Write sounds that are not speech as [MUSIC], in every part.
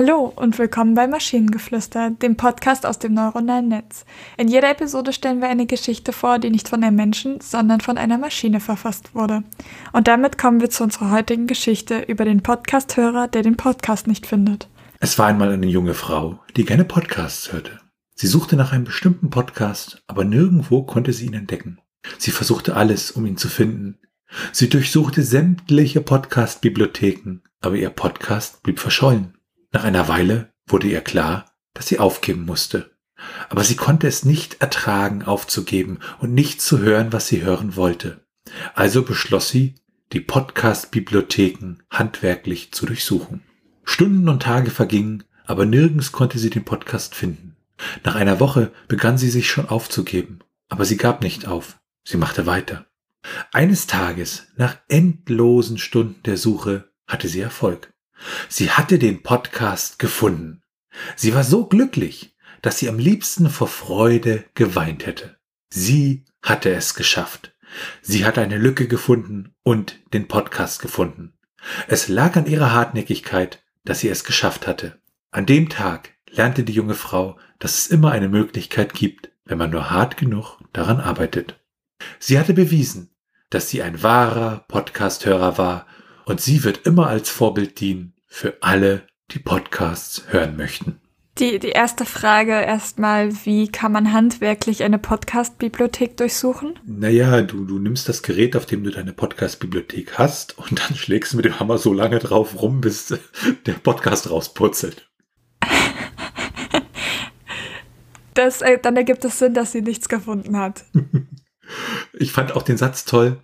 Hallo und willkommen bei Maschinengeflüster, dem Podcast aus dem neuronalen Netz. In jeder Episode stellen wir eine Geschichte vor, die nicht von einem Menschen, sondern von einer Maschine verfasst wurde. Und damit kommen wir zu unserer heutigen Geschichte über den Podcasthörer, der den Podcast nicht findet. Es war einmal eine junge Frau, die gerne Podcasts hörte. Sie suchte nach einem bestimmten Podcast, aber nirgendwo konnte sie ihn entdecken. Sie versuchte alles, um ihn zu finden. Sie durchsuchte sämtliche Podcast-Bibliotheken, aber ihr Podcast blieb verschollen. Nach einer Weile wurde ihr klar, dass sie aufgeben musste. Aber sie konnte es nicht ertragen, aufzugeben und nicht zu hören, was sie hören wollte. Also beschloss sie, die Podcast-Bibliotheken handwerklich zu durchsuchen. Stunden und Tage vergingen, aber nirgends konnte sie den Podcast finden. Nach einer Woche begann sie sich schon aufzugeben, aber sie gab nicht auf. Sie machte weiter. Eines Tages, nach endlosen Stunden der Suche, hatte sie Erfolg. Sie hatte den Podcast gefunden. Sie war so glücklich, dass sie am liebsten vor Freude geweint hätte. Sie hatte es geschafft. Sie hatte eine Lücke gefunden und den Podcast gefunden. Es lag an ihrer Hartnäckigkeit, dass sie es geschafft hatte. An dem Tag lernte die junge Frau, dass es immer eine Möglichkeit gibt, wenn man nur hart genug daran arbeitet. Sie hatte bewiesen, dass sie ein wahrer Podcasthörer war und sie wird immer als Vorbild dienen für alle, die Podcasts hören möchten. Die, die erste Frage erstmal, wie kann man handwerklich eine Podcast-Bibliothek durchsuchen? Naja, du, du nimmst das Gerät, auf dem du deine Podcast-Bibliothek hast und dann [LAUGHS] schlägst du mit dem Hammer so lange drauf rum, bis [LAUGHS] der Podcast rauspurzelt. Das, äh, dann ergibt es Sinn, dass sie nichts gefunden hat. [LAUGHS] ich fand auch den Satz toll.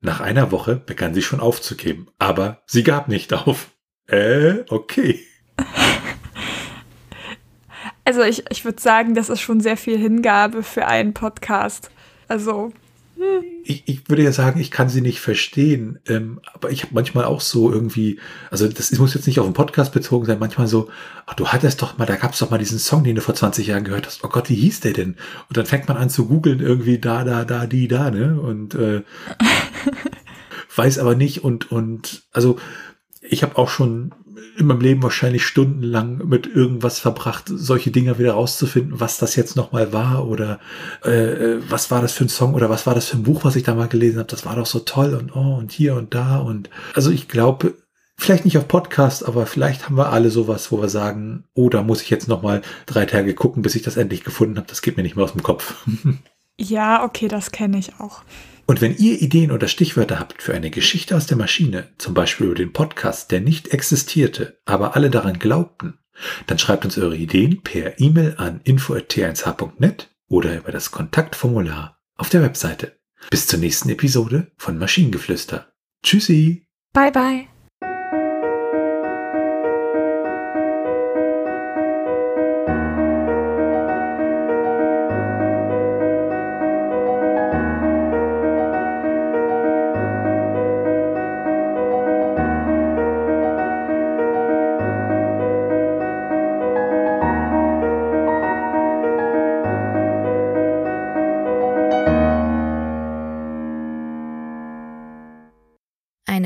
Nach einer Woche begann sie schon aufzugeben, aber sie gab nicht auf. Äh, okay. Also ich, ich würde sagen, das ist schon sehr viel Hingabe für einen Podcast. Also. Ich, ich würde ja sagen, ich kann sie nicht verstehen, ähm, aber ich habe manchmal auch so irgendwie, also das muss jetzt nicht auf den Podcast bezogen sein, manchmal so, ach, du hattest doch mal, da gab es doch mal diesen Song, den du vor 20 Jahren gehört hast. Oh Gott, wie hieß der denn? Und dann fängt man an zu googeln irgendwie da, da, da, die, da, ne? Und äh, [LAUGHS] weiß aber nicht und und also ich habe auch schon in meinem Leben wahrscheinlich stundenlang mit irgendwas verbracht, solche Dinger wieder rauszufinden, was das jetzt nochmal war oder äh, äh, was war das für ein Song oder was war das für ein Buch, was ich da mal gelesen habe. Das war doch so toll und oh und hier und da und also ich glaube, vielleicht nicht auf Podcast, aber vielleicht haben wir alle sowas, wo wir sagen, oh, da muss ich jetzt nochmal drei Tage gucken, bis ich das endlich gefunden habe. Das geht mir nicht mehr aus dem Kopf. [LAUGHS] ja, okay, das kenne ich auch. Und wenn ihr Ideen oder Stichwörter habt für eine Geschichte aus der Maschine, zum Beispiel über den Podcast, der nicht existierte, aber alle daran glaubten, dann schreibt uns eure Ideen per E-Mail an info.t1h.net oder über das Kontaktformular auf der Webseite. Bis zur nächsten Episode von Maschinengeflüster. Tschüssi. Bye bye.